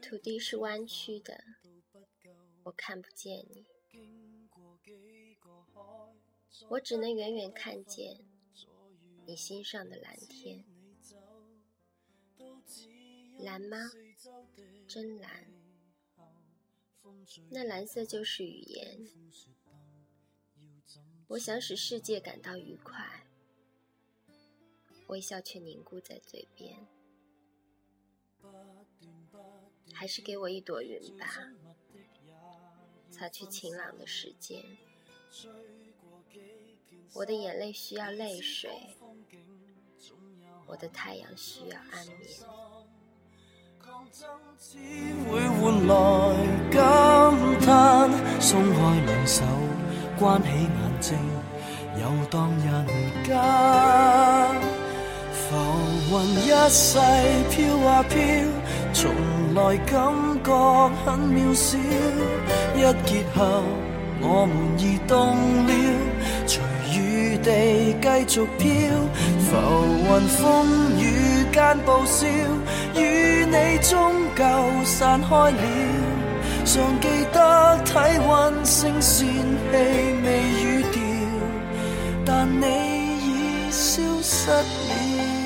土地是弯曲的，我看不见你，我只能远远看见你心上的蓝天。蓝吗？真蓝。那蓝色就是语言。我想使世界感到愉快，微笑却凝固在嘴边。还是给我一朵云吧，擦去晴朗的时间。我的眼泪需要泪水，我的太阳需要安眠。浮云一世飘啊飘。从来感觉很渺小，一结合我们已冻了，随雨地继续飘，浮云风雨间报销，与你终究散开了，尚记得体温声线气未语调，但你已消失了。